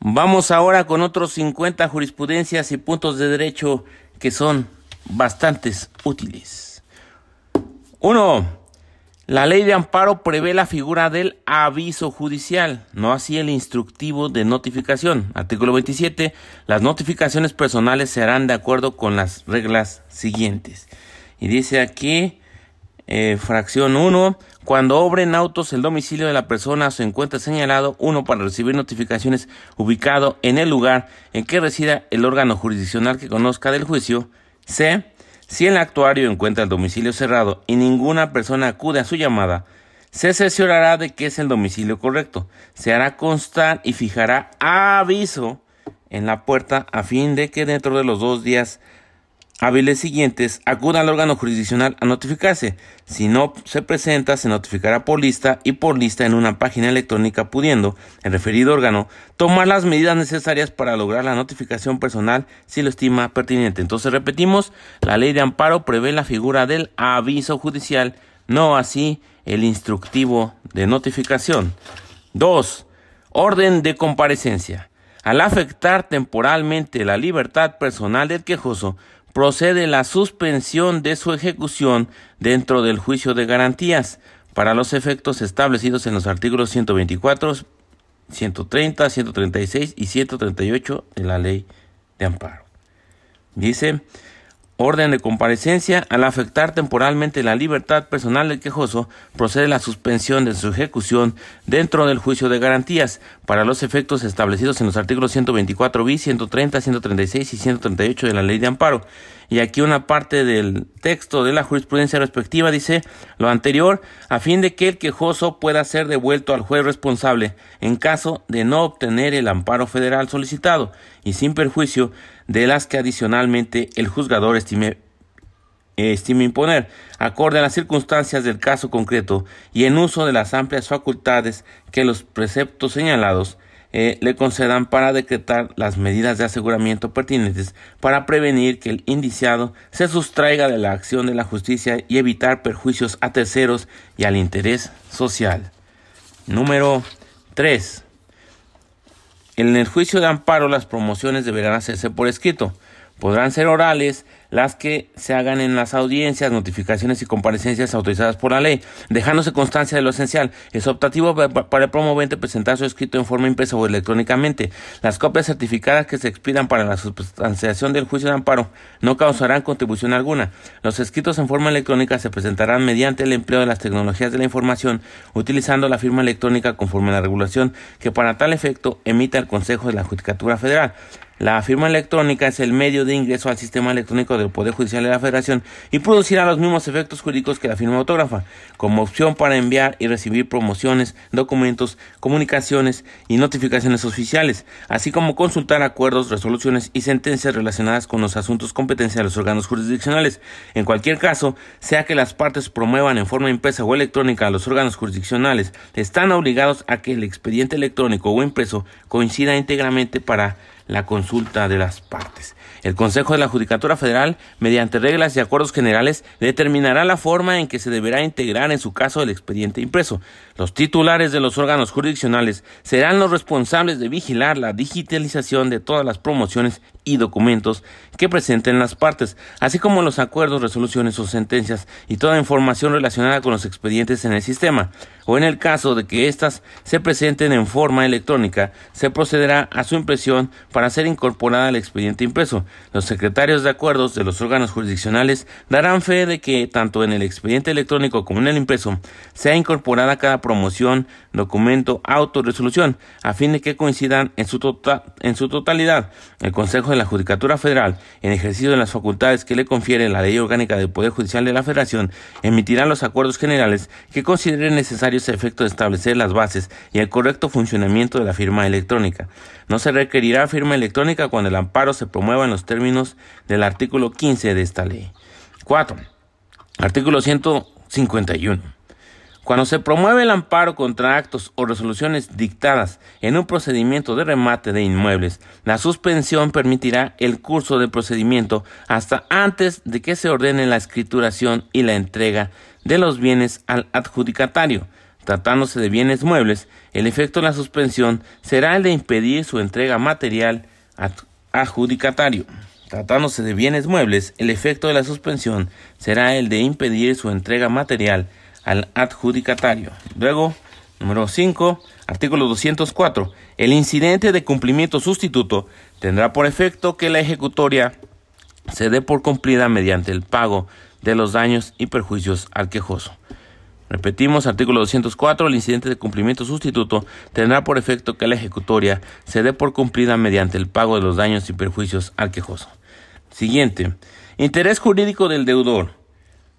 Vamos ahora con otros 50 jurisprudencias y puntos de derecho que son bastantes útiles. 1. La ley de amparo prevé la figura del aviso judicial, no así el instructivo de notificación. Artículo 27. Las notificaciones personales se harán de acuerdo con las reglas siguientes. Y dice aquí, eh, fracción 1, cuando obren autos el domicilio de la persona se encuentra señalado, uno para recibir notificaciones ubicado en el lugar en que resida el órgano jurisdiccional que conozca del juicio. C si el actuario encuentra el domicilio cerrado y ninguna persona acude a su llamada, se cerciorará de que es el domicilio correcto. Se hará constar y fijará aviso en la puerta a fin de que dentro de los dos días hábiles siguientes acuda al órgano jurisdiccional a notificarse. Si no se presenta, se notificará por lista y por lista en una página electrónica, pudiendo el referido órgano tomar las medidas necesarias para lograr la notificación personal si lo estima pertinente. Entonces repetimos, la ley de amparo prevé la figura del aviso judicial, no así el instructivo de notificación. 2. Orden de comparecencia. Al afectar temporalmente la libertad personal del quejoso, procede la suspensión de su ejecución dentro del juicio de garantías para los efectos establecidos en los artículos 124, 130, 136 y 138 de la ley de amparo. Dice, orden de comparecencia, al afectar temporalmente la libertad personal del quejoso, procede la suspensión de su ejecución dentro del juicio de garantías para los efectos establecidos en los artículos 124 bis, 130, 136 y 138 de la ley de amparo. Y aquí una parte del texto de la jurisprudencia respectiva dice lo anterior a fin de que el quejoso pueda ser devuelto al juez responsable en caso de no obtener el amparo federal solicitado y sin perjuicio de las que adicionalmente el juzgador estime estime imponer, acorde a las circunstancias del caso concreto y en uso de las amplias facultades que los preceptos señalados eh, le concedan para decretar las medidas de aseguramiento pertinentes para prevenir que el indiciado se sustraiga de la acción de la justicia y evitar perjuicios a terceros y al interés social. Número 3. En el juicio de amparo las promociones deberán hacerse por escrito. Podrán ser orales, las que se hagan en las audiencias, notificaciones y comparecencias autorizadas por la ley, dejándose constancia de lo esencial. Es optativo para el promovente presentar su escrito en forma impresa o electrónicamente. Las copias certificadas que se expidan para la sustanciación del juicio de amparo no causarán contribución alguna. Los escritos en forma electrónica se presentarán mediante el empleo de las tecnologías de la información, utilizando la firma electrónica conforme a la regulación que para tal efecto emita el Consejo de la Judicatura Federal. La firma electrónica es el medio de ingreso al sistema electrónico del Poder Judicial de la Federación y producirá los mismos efectos jurídicos que la firma autógrafa, como opción para enviar y recibir promociones, documentos, comunicaciones y notificaciones oficiales, así como consultar acuerdos, resoluciones y sentencias relacionadas con los asuntos competencia de los órganos jurisdiccionales. En cualquier caso, sea que las partes promuevan en forma impresa o electrónica a los órganos jurisdiccionales, están obligados a que el expediente electrónico o impreso coincida íntegramente para la consulta de las partes. El Consejo de la Judicatura Federal, mediante reglas y acuerdos generales, determinará la forma en que se deberá integrar en su caso el expediente impreso. Los titulares de los órganos jurisdiccionales serán los responsables de vigilar la digitalización de todas las promociones y documentos que presenten las partes, así como los acuerdos, resoluciones o sentencias y toda información relacionada con los expedientes en el sistema, o en el caso de que éstas se presenten en forma electrónica, se procederá a su impresión para ser incorporada al expediente impreso. Los secretarios de acuerdos de los órganos jurisdiccionales darán fe de que tanto en el expediente electrónico como en el impreso sea incorporada cada promoción, documento, auto, resolución, a fin de que coincidan en su, tota-, en su totalidad. El Consejo de la Judicatura Federal, en ejercicio de las facultades que le confiere la Ley Orgánica del Poder Judicial de la Federación, emitirá los acuerdos generales que consideren necesarios a efecto de establecer las bases y el correcto funcionamiento de la firma electrónica. No se requerirá firma electrónica cuando el amparo se promueva en los términos del artículo 15 de esta ley. 4. Artículo 151. Cuando se promueve el amparo contra actos o resoluciones dictadas en un procedimiento de remate de inmuebles, la suspensión permitirá el curso del procedimiento hasta antes de que se ordene la escrituración y la entrega de los bienes al adjudicatario. tratándose de bienes muebles, el efecto de la suspensión será el de impedir su entrega material adjudicatario. Tratándose de bienes muebles, el efecto de la suspensión será el de impedir su entrega material al adjudicatario. Luego, número 5, artículo 204. El incidente de cumplimiento sustituto tendrá por efecto que la ejecutoria se dé por cumplida mediante el pago de los daños y perjuicios al quejoso. Repetimos, artículo 204, el incidente de cumplimiento sustituto tendrá por efecto que la ejecutoria se dé por cumplida mediante el pago de los daños y perjuicios al quejoso. Siguiente, interés jurídico del deudor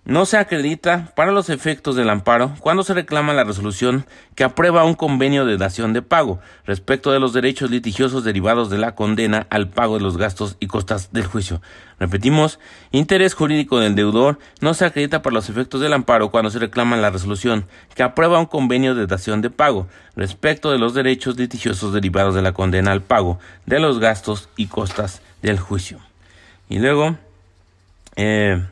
no se acredita para los efectos del amparo cuando se reclama la resolución que aprueba un convenio de dación de pago respecto de los derechos litigiosos derivados de la condena al pago de los gastos y costas del juicio. Repetimos, interés jurídico del deudor no se acredita para los efectos del amparo cuando se reclama la resolución que aprueba un convenio de dación de pago respecto de los derechos litigiosos derivados de la condena al pago de los gastos y costas del juicio. Y luego, eh,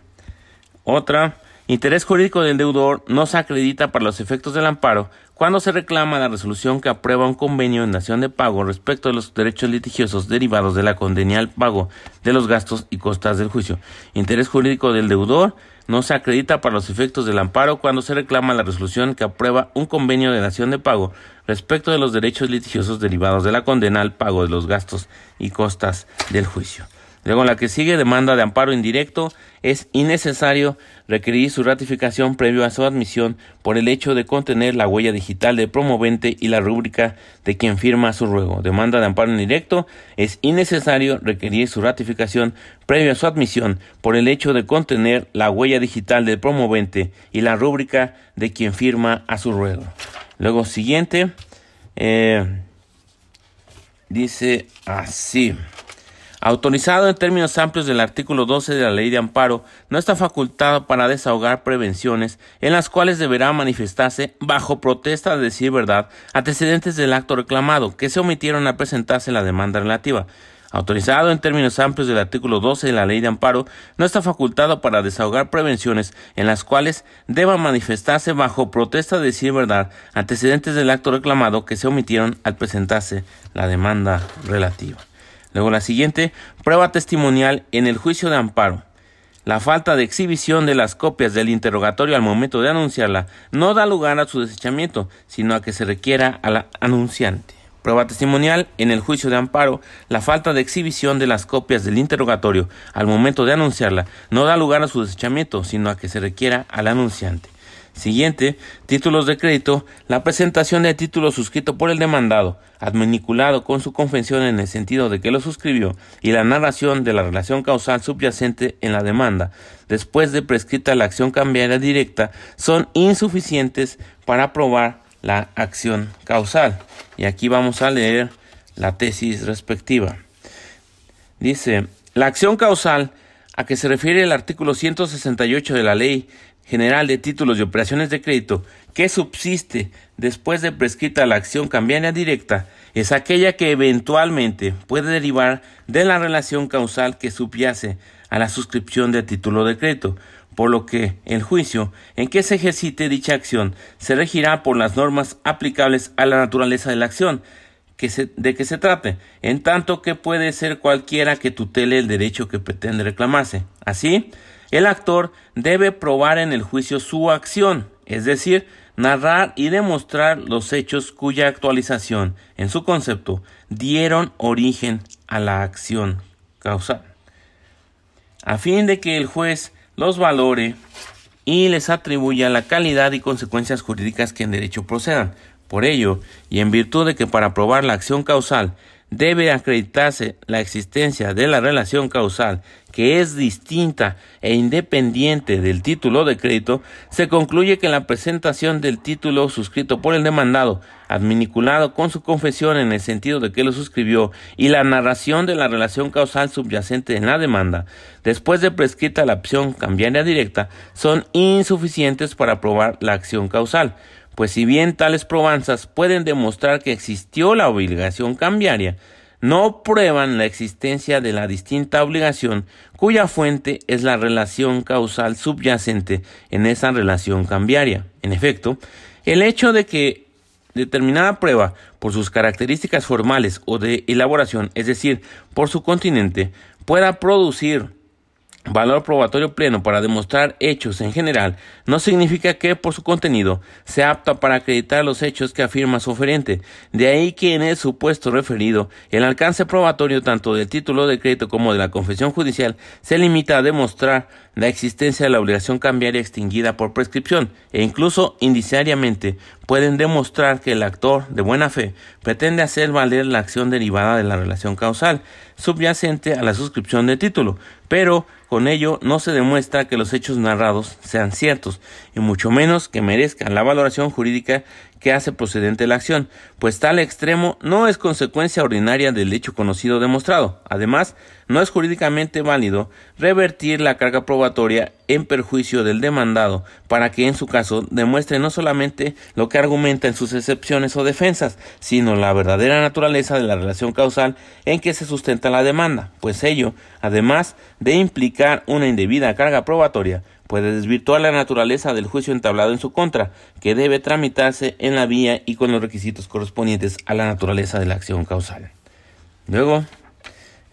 otra, interés jurídico del deudor no se acredita para los efectos del amparo cuando se reclama la resolución que aprueba un convenio en nación de pago respecto de los derechos litigiosos derivados de la condena al pago de los gastos y costas del juicio. Interés jurídico del deudor no se acredita para los efectos del amparo cuando se reclama la resolución que aprueba un convenio de nación de pago respecto de los derechos litigiosos derivados de la condena al pago de los gastos y costas del juicio. Luego, la que sigue, demanda de amparo indirecto, es innecesario requerir su ratificación previo a su admisión por el hecho de contener la huella digital del promovente y la rúbrica de quien firma su ruego. Demanda de amparo indirecto, es innecesario requerir su ratificación previo a su admisión por el hecho de contener la huella digital del promovente y la rúbrica de quien firma a su ruego. Luego, siguiente, eh, dice así. Autorizado en términos amplios del artículo 12 de la Ley de Amparo, no está facultado para desahogar prevenciones en las cuales deberá manifestarse, bajo protesta de decir verdad, antecedentes del acto reclamado que se omitieron al presentarse la demanda relativa. Autorizado en términos amplios del artículo 12 de la Ley de Amparo, no está facultado para desahogar prevenciones en las cuales deba manifestarse bajo protesta de decir verdad antecedentes del acto reclamado que se omitieron al presentarse la demanda relativa. Luego la siguiente, prueba testimonial en el juicio de amparo. La falta de exhibición de las copias del interrogatorio al momento de anunciarla no da lugar a su desechamiento, sino a que se requiera a la anunciante. Prueba testimonial en el juicio de amparo, la falta de exhibición de las copias del interrogatorio al momento de anunciarla no da lugar a su desechamiento, sino a que se requiera al anunciante. Siguiente, títulos de crédito, la presentación de título suscrito por el demandado, adminiculado con su confesión en el sentido de que lo suscribió, y la narración de la relación causal subyacente en la demanda, después de prescrita la acción cambiaria directa, son insuficientes para probar la acción causal. Y aquí vamos a leer la tesis respectiva. Dice, la acción causal a que se refiere el artículo 168 de la ley general de títulos y operaciones de crédito que subsiste después de prescrita la acción cambiaria directa es aquella que eventualmente puede derivar de la relación causal que subyace a la suscripción del título de crédito, por lo que el juicio en que se ejercite dicha acción se regirá por las normas aplicables a la naturaleza de la acción que de que se trate, en tanto que puede ser cualquiera que tutele el derecho que pretende reclamarse. Así, el actor debe probar en el juicio su acción, es decir, narrar y demostrar los hechos cuya actualización en su concepto dieron origen a la acción causal, a fin de que el juez los valore y les atribuya la calidad y consecuencias jurídicas que en derecho procedan. Por ello, y en virtud de que para probar la acción causal debe acreditarse la existencia de la relación causal que es distinta e independiente del título de crédito, se concluye que la presentación del título suscrito por el demandado, adminiculado con su confesión en el sentido de que lo suscribió, y la narración de la relación causal subyacente en la demanda, después de prescrita la opción cambiaria directa, son insuficientes para probar la acción causal pues si bien tales probanzas pueden demostrar que existió la obligación cambiaria, no prueban la existencia de la distinta obligación cuya fuente es la relación causal subyacente en esa relación cambiaria. En efecto, El hecho de que determinada prueba, por sus características formales o de elaboración, es decir, por su continente, pueda producir valor probatorio pleno para demostrar hechos en general no significa que por su contenido sea apta para acreditar los hechos que afirma su oferente. De ahí que en el supuesto referido, el alcance probatorio tanto del título de crédito como de la confesión judicial se limita a demostrar la existencia de la obligación cambiaria extinguida por prescripción e incluso indiciariamente pueden demostrar que el actor de buena fe pretende hacer valer la acción derivada de la relación causal subyacente a la suscripción de título, pero con ello no se demuestra que los hechos narrados sean ciertos, y mucho menos que merezcan la valoración jurídica que hace procedente la acción, pues tal extremo no es consecuencia ordinaria del hecho conocido demostrado. Además, no es jurídicamente válido revertir la carga probatoria en perjuicio del demandado para que en su caso demuestre no solamente lo que argumenta en sus excepciones o defensas, sino la verdadera naturaleza de la relación causal en que se sustenta la demanda, pues ello, además de implicar una indebida carga probatoria, puede desvirtuar la naturaleza del juicio entablado en su contra, que debe tramitarse en la vía y con los requisitos correspondientes a la naturaleza de la acción causal. Luego,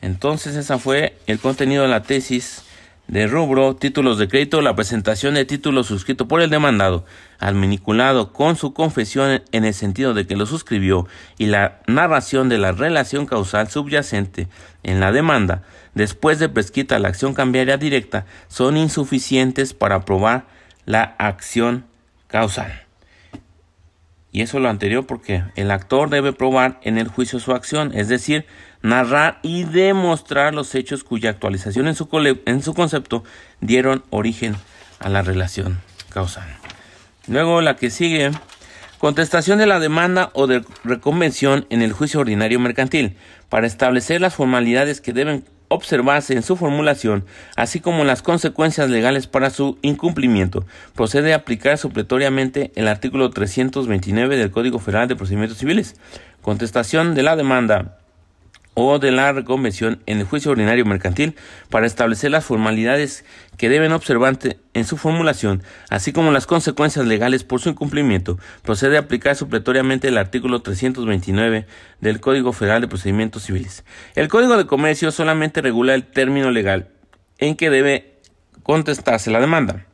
entonces ese fue el contenido de la tesis de rubro, títulos de crédito, la presentación de título suscrito por el demandado, adminiculado con su confesión en el sentido de que lo suscribió y la narración de la relación causal subyacente en la demanda, después de prescrita la acción cambiaria directa, son insuficientes para probar la acción causal. Y eso lo anterior porque el actor debe probar en el juicio su acción, es decir, narrar y demostrar los hechos cuya actualización en su, en su concepto dieron origen a la relación causal. Luego la que sigue, contestación de la demanda o de reconvención en el juicio ordinario mercantil, para establecer las formalidades que deben observarse en su formulación, así como las consecuencias legales para su incumplimiento. Procede a aplicar supletoriamente el artículo 329 del Código Federal de Procedimientos Civiles. Contestación de la demanda o de la reconvención en el juicio ordinario mercantil para establecer las formalidades que deben observarse en su formulación, así como las consecuencias legales por su incumplimiento, procede a aplicar supletoriamente el artículo 329 del Código Federal de Procedimientos Civiles. El Código de Comercio solamente regula el término legal en que debe contestarse la demanda,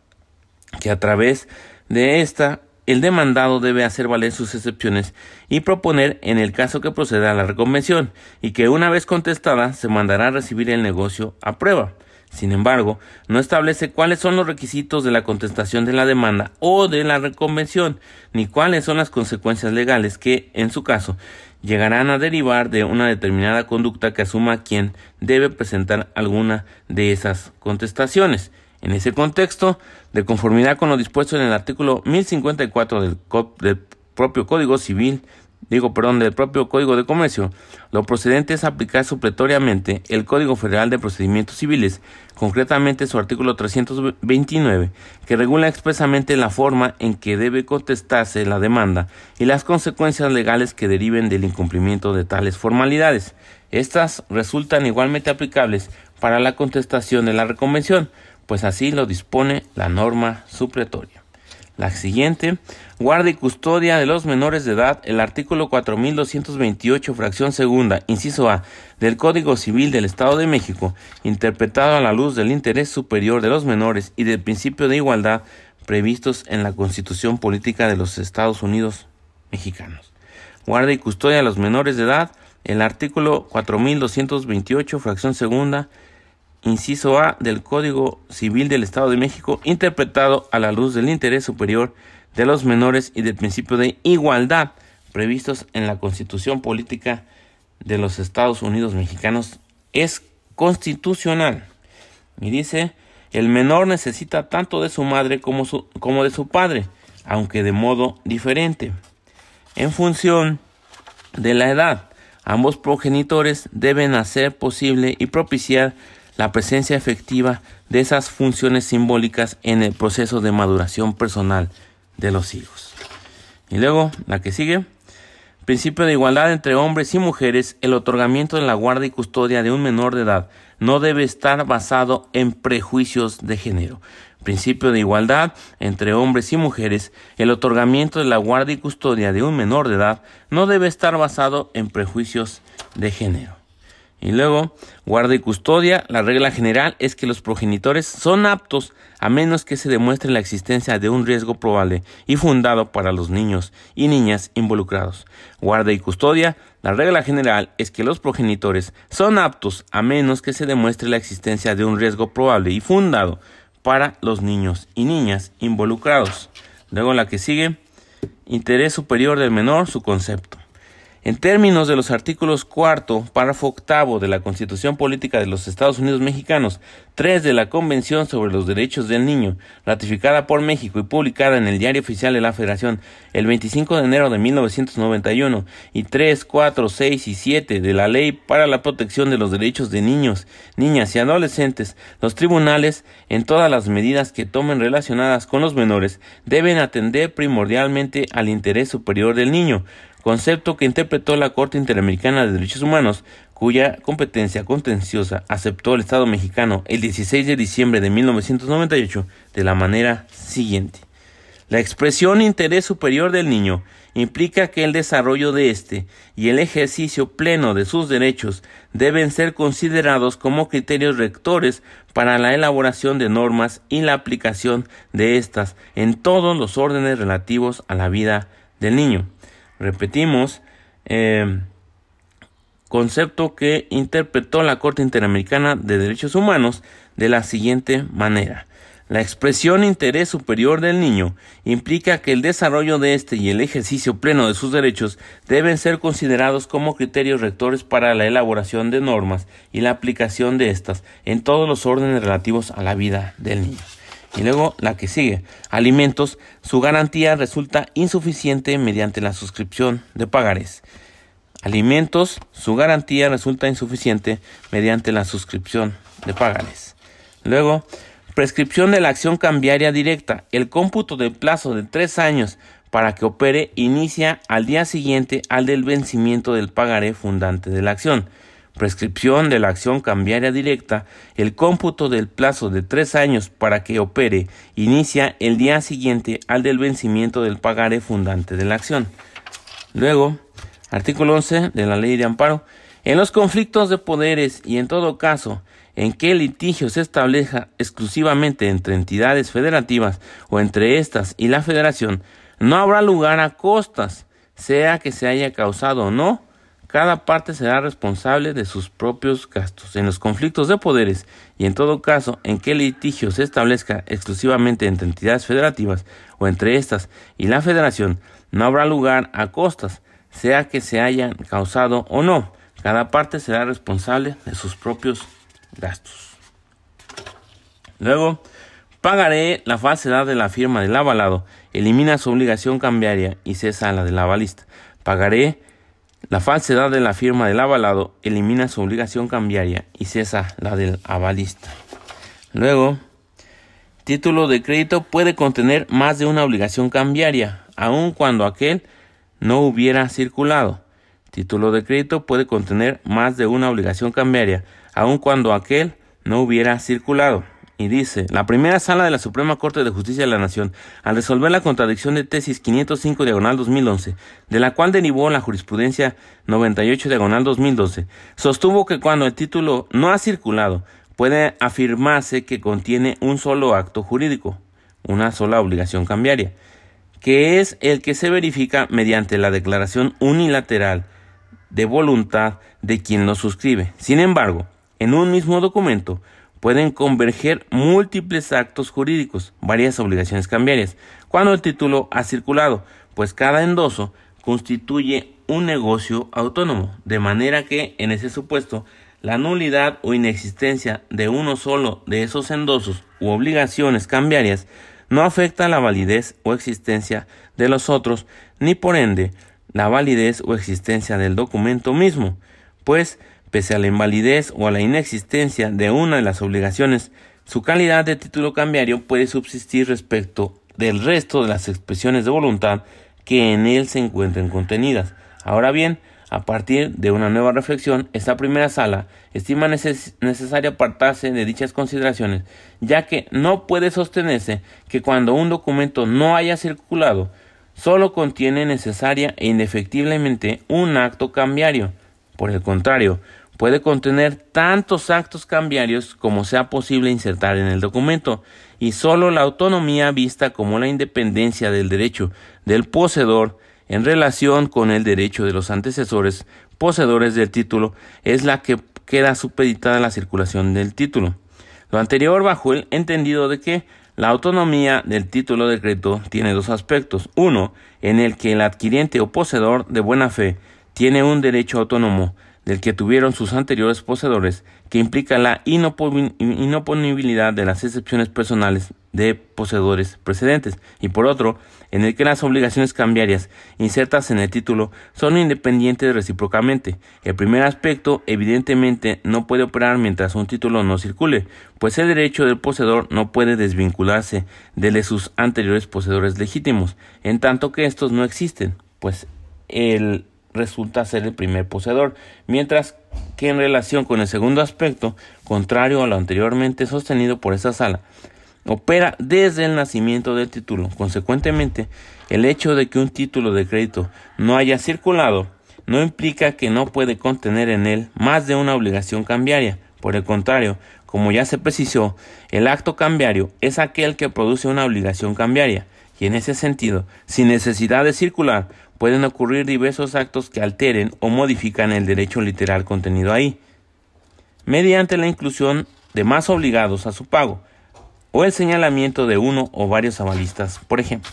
que a través de esta el demandado debe hacer valer sus excepciones y proponer en el caso que proceda a la reconvención y que una vez contestada se mandará a recibir el negocio a prueba. Sin embargo, no establece cuáles son los requisitos de la contestación de la demanda o de la reconvención, ni cuáles son las consecuencias legales que, en su caso, llegarán a derivar de una determinada conducta que asuma quien debe presentar alguna de esas contestaciones. En ese contexto, de conformidad con lo dispuesto en el artículo 1054 del, del propio Código Civil, digo, perdón, del propio Código de Comercio, lo procedente es aplicar supletoriamente el Código Federal de Procedimientos Civiles, concretamente su artículo 329, que regula expresamente la forma en que debe contestarse la demanda y las consecuencias legales que deriven del incumplimiento de tales formalidades. Estas resultan igualmente aplicables para la contestación de la reconvención, pues así lo dispone la norma supletoria. La siguiente, guarda y custodia de los menores de edad, el artículo 4228, fracción segunda, inciso A, del Código Civil del Estado de México, interpretado a la luz del interés superior de los menores y del principio de igualdad previstos en la Constitución Política de los Estados Unidos mexicanos. Guarda y custodia de los menores de edad, el artículo 4228, fracción segunda, inciso A del Código Civil del Estado de México, interpretado a la luz del interés superior de los menores y del principio de igualdad previstos en la Constitución Política de los Estados Unidos Mexicanos, es constitucional. Y dice, el menor necesita tanto de su madre como, como de su padre, aunque de modo diferente. En función de la edad, ambos progenitores deben hacer posible y propiciar la presencia efectiva de esas funciones simbólicas en el proceso de maduración personal de los hijos. Y luego, la que sigue, principio de igualdad entre hombres y mujeres, el otorgamiento de la guardia y custodia de un menor de edad no debe estar basado en prejuicios de género, principio de igualdad entre hombres y mujeres, el otorgamiento de la guardia y custodia de un menor de edad no debe estar basado en prejuicios de género. Y luego, guarda y custodia, la regla general es que los progenitores son aptos a menos que se demuestre la existencia de un riesgo probable y fundado para los niños y niñas involucrados. Guarda y custodia, la regla general es que los progenitores son aptos a menos que se demuestre la existencia de un riesgo probable y fundado para los niños y niñas involucrados. Luego la que sigue, interés superior del menor, su concepto. En términos de los artículos cuarto, párrafo octavo de la Constitución Política de los Estados Unidos Mexicanos, tres de la Convención sobre los Derechos del Niño, ratificada por México y publicada en el Diario Oficial de la Federación el 25 de enero de 1991, y tres, cuatro, seis y siete de la Ley para la Protección de los Derechos de Niños, Niñas y Adolescentes, los tribunales, en todas las medidas que tomen relacionadas con los menores, deben atender primordialmente al interés superior del niño, concepto que interpretó la Corte Interamericana de Derechos Humanos, cuya competencia contenciosa aceptó el Estado mexicano el 16 de diciembre de 1998 de la manera siguiente. La expresión interés superior del niño implica que el desarrollo de éste y el ejercicio pleno de sus derechos deben ser considerados como criterios rectores para la elaboración de normas y la aplicación de éstas en todos los órdenes relativos a la vida del niño. Repetimos, eh, concepto que interpretó la Corte Interamericana de Derechos Humanos de la siguiente manera. La expresión interés superior del niño implica que el desarrollo de éste y el ejercicio pleno de sus derechos deben ser considerados como criterios rectores para la elaboración de normas y la aplicación de éstas en todos los órdenes relativos a la vida del niño. Y luego la que sigue. Alimentos. Su garantía resulta insuficiente mediante la suscripción de pagares. Alimentos. Su garantía resulta insuficiente mediante la suscripción de pagares. Luego, prescripción de la acción cambiaria directa. El cómputo del plazo de tres años para que opere inicia al día siguiente al del vencimiento del pagaré fundante de la acción prescripción de la acción cambiaria directa, el cómputo del plazo de tres años para que opere inicia el día siguiente al del vencimiento del pagaré fundante de la acción. Luego, artículo 11 de la ley de amparo. En los conflictos de poderes y en todo caso en que el litigio se establezca exclusivamente entre entidades federativas o entre éstas y la federación, no habrá lugar a costas, sea que se haya causado o no cada parte será responsable de sus propios gastos. En los conflictos de poderes y en todo caso en que el litigio se establezca exclusivamente entre entidades federativas o entre estas y la federación, no habrá lugar a costas, sea que se hayan causado o no. Cada parte será responsable de sus propios gastos. Luego, pagaré la falsedad de la firma del avalado, elimina su obligación cambiaria y cesa la del avalista. Pagaré la falsedad de la firma del avalado elimina su obligación cambiaria y cesa la del avalista. Luego, título de crédito puede contener más de una obligación cambiaria, aun cuando aquel no hubiera circulado. Título de crédito puede contener más de una obligación cambiaria, aun cuando aquel no hubiera circulado y dice, la primera sala de la Suprema Corte de Justicia de la Nación, al resolver la contradicción de tesis 505 diagonal 2011, de la cual derivó la jurisprudencia 98 diagonal 2012, sostuvo que cuando el título no ha circulado, puede afirmarse que contiene un solo acto jurídico, una sola obligación cambiaria, que es el que se verifica mediante la declaración unilateral de voluntad de quien lo suscribe. Sin embargo, en un mismo documento, pueden converger múltiples actos jurídicos, varias obligaciones cambiarias, cuando el título ha circulado, pues cada endoso constituye un negocio autónomo, de manera que, en ese supuesto, la nulidad o inexistencia de uno solo de esos endosos u obligaciones cambiarias no afecta la validez o existencia de los otros, ni por ende la validez o existencia del documento mismo, pues Pese a la invalidez o a la inexistencia de una de las obligaciones, su calidad de título cambiario puede subsistir respecto del resto de las expresiones de voluntad que en él se encuentren contenidas. Ahora bien, A partir de una nueva reflexión, esta primera sala estima necesario apartarse de dichas consideraciones, ya que no puede sostenerse que cuando un documento no haya circulado, solo contiene necesaria e indefectiblemente un acto cambiario. Por el contrario, puede contener tantos actos cambiarios como sea posible insertar en el documento, y solo la autonomía vista como la independencia del derecho del poseedor en relación con el derecho de los antecesores poseedores del título es la que queda supeditada a la circulación del título. Lo anterior bajo el entendido de que la autonomía del título de crédito tiene dos aspectos. Uno, en el que el adquiriente o poseedor de buena fe tiene un derecho autónomo del que tuvieron sus anteriores poseedores, que implica la inoponibilidad de las excepciones personales de poseedores precedentes, y por otro, en el que las obligaciones cambiarias insertas en el título son independientes recíprocamente. El primer aspecto, evidentemente, no puede operar mientras un título no circule, pues el derecho del poseedor no puede desvincularse de sus anteriores poseedores legítimos, en tanto que estos no existen, pues el resulta ser el primer poseedor, mientras que en relación con el segundo aspecto, contrario a lo anteriormente sostenido por esta sala, opera desde el nacimiento del título. Consecuentemente, el hecho de que un título de crédito no haya circulado no implica que no puede contener en él más de una obligación cambiaria. Por el contrario, como ya se precisó, el acto cambiario es aquel que produce una obligación cambiaria, y en ese sentido, sin necesidad de circular, pueden ocurrir diversos actos que alteren o modifican el derecho literal contenido ahí, mediante la inclusión de más obligados a su pago, o el señalamiento de uno o varios avalistas, por ejemplo.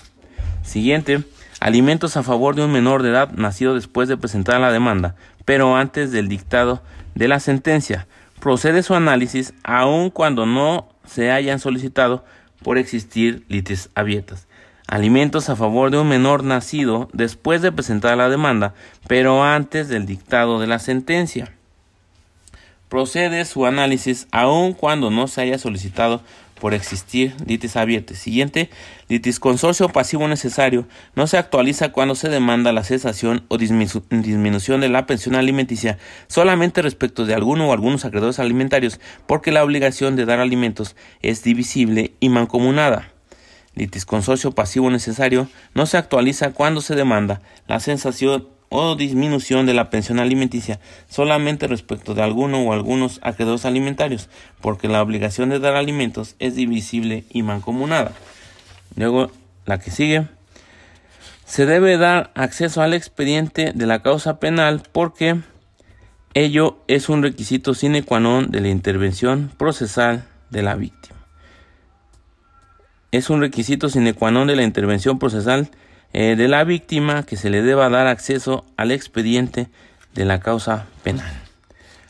Siguiente, alimentos a favor de un menor de edad nacido después de presentar la demanda, pero antes del dictado de la sentencia. Procede su análisis aun cuando no se hayan solicitado por existir litis abiertas alimentos a favor de un menor nacido después de presentar la demanda, pero antes del dictado de la sentencia. Procede su análisis aun cuando no se haya solicitado por existir litis abierta. Siguiente, litis consorcio pasivo necesario no se actualiza cuando se demanda la cesación o disminución de la pensión alimenticia solamente respecto de alguno o algunos acreedores alimentarios porque la obligación de dar alimentos es divisible y mancomunada litis consorcio pasivo necesario no se actualiza cuando se demanda la sensación o disminución de la pensión alimenticia solamente respecto de alguno o algunos acreedores alimentarios, porque la obligación de dar alimentos es divisible y mancomunada. Luego, la que sigue. Se debe dar acceso al expediente de la causa penal porque ello es un requisito sine qua non de la intervención procesal de la víctima es un requisito sine qua non de la intervención procesal eh, de la víctima que se le deba dar acceso al expediente de la causa penal.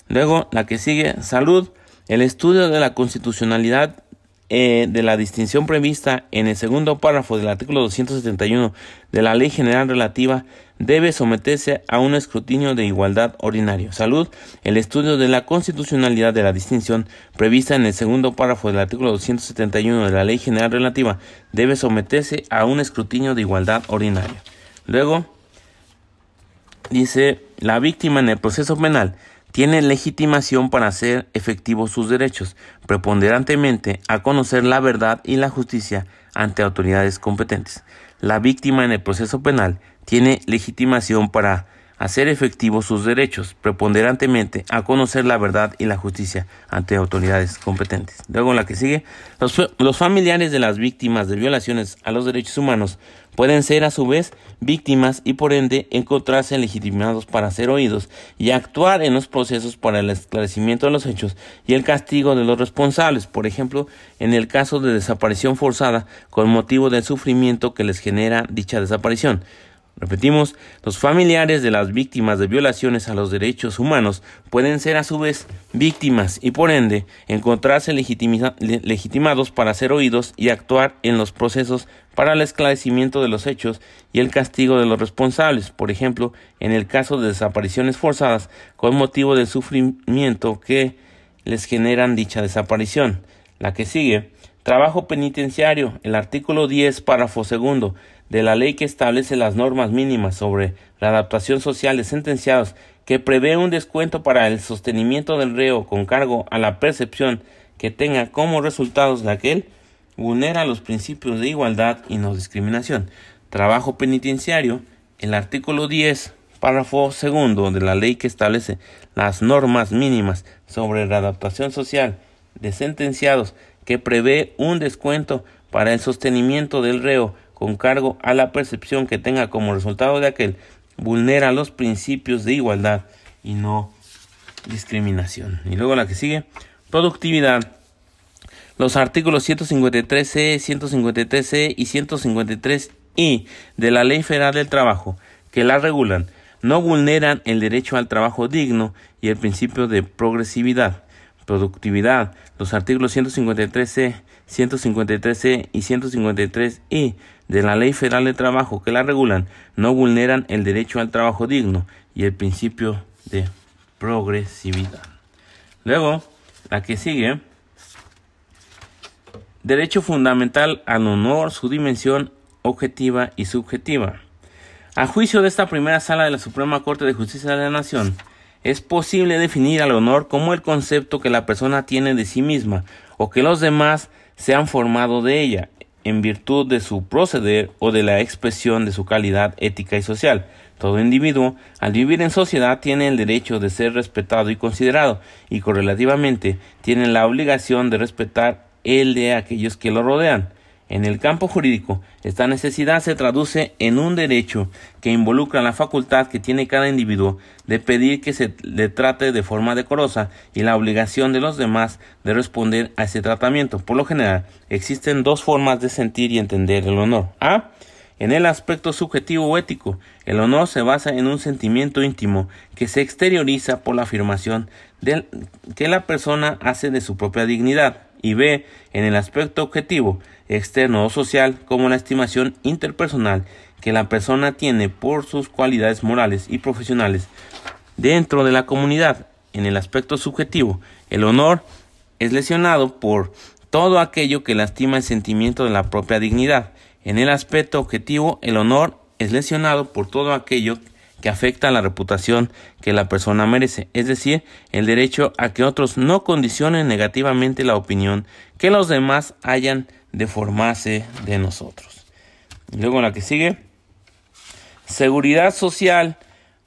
Luego, la que sigue, salud, el estudio de la constitucionalidad eh, de la distinción prevista en el segundo párrafo del artículo 271 de la Ley General Relativa debe someterse a un escrutinio de igualdad ordinario. Salud. El estudio de la constitucionalidad de la distinción prevista en el segundo párrafo del artículo 271 de la Ley General Relativa debe someterse a un escrutinio de igualdad ordinario. Luego, dice, la víctima en el proceso penal tiene legitimación para hacer efectivos sus derechos, preponderantemente a conocer la verdad y la justicia ante autoridades competentes. La víctima en el proceso penal tiene legitimación para hacer efectivos sus derechos, preponderantemente a conocer la verdad y la justicia ante autoridades competentes. Luego la que sigue, los, familiares de las víctimas de violaciones a los derechos humanos pueden ser a su vez víctimas y por ende encontrarse legitimados para ser oídos y actuar en los procesos para el esclarecimiento de los hechos y el castigo de los responsables, por ejemplo, en el caso de desaparición forzada con motivo del sufrimiento que les genera dicha desaparición. Repetimos, los familiares de las víctimas de violaciones a los derechos humanos pueden ser a su vez víctimas y por ende encontrarse legitimados para ser oídos y actuar en los procesos para el esclarecimiento de los hechos y el castigo de los responsables, por ejemplo, en el caso de desapariciones forzadas con motivo del sufrimiento que les generan dicha desaparición. La que sigue, Trabajo penitenciario. El artículo 10, párrafo segundo de la ley que establece las normas mínimas sobre la adaptación social de sentenciados, que prevé un descuento para el sostenimiento del reo con cargo a la percepción que tenga como resultados de aquel, vulnera los principios de igualdad y no discriminación. Trabajo penitenciario. El artículo 10, párrafo segundo de la ley que establece las normas mínimas sobre la adaptación social de sentenciados que prevé un descuento para el sostenimiento del reo con cargo a la percepción que tenga como resultado de aquel vulnera los principios de igualdad y no discriminación. Y luego la que sigue, productividad. Los artículos 153C, 153C y 153I de la Ley Federal del Trabajo que la regulan no vulneran el derecho al trabajo digno y el principio de progresividad, productividad. Los artículos 153C, 153C y 153I de la Ley Federal de Trabajo que la regulan no vulneran el derecho al trabajo digno y el principio de progresividad. Luego, la que sigue, derecho fundamental al honor, su dimensión objetiva y subjetiva. A juicio de esta primera sala de la Suprema Corte de Justicia de la Nación, es posible definir al honor como el concepto que la persona tiene de sí misma o que los demás se han formado de ella en virtud de su proceder o de la expresión de su calidad ética y social. Todo individuo, al vivir en sociedad, tiene el derecho de ser respetado y considerado, y correlativamente tiene la obligación de respetar el de aquellos que lo rodean. En el campo jurídico, esta necesidad se traduce en un derecho que involucra la facultad que tiene cada individuo de pedir que se le trate de forma decorosa y la obligación de los demás de responder a ese tratamiento. Por lo general, existen dos formas de sentir y entender el honor. A. En el aspecto subjetivo o ético, el honor se basa en un sentimiento íntimo que se exterioriza por la afirmación que la persona hace de su propia dignidad y B. En el aspecto objetivo, externo o social, como la estimación interpersonal que la persona tiene por sus cualidades morales y profesionales dentro de la comunidad. En el aspecto subjetivo, el honor es lesionado por todo aquello que lastima el sentimiento de la propia dignidad. En el aspecto objetivo, el honor es lesionado por todo aquello que afecta a la reputación que la persona merece, es decir, el derecho a que otros no condicionen negativamente la opinión que los demás hayan de formarse de nosotros. luego la que sigue, seguridad social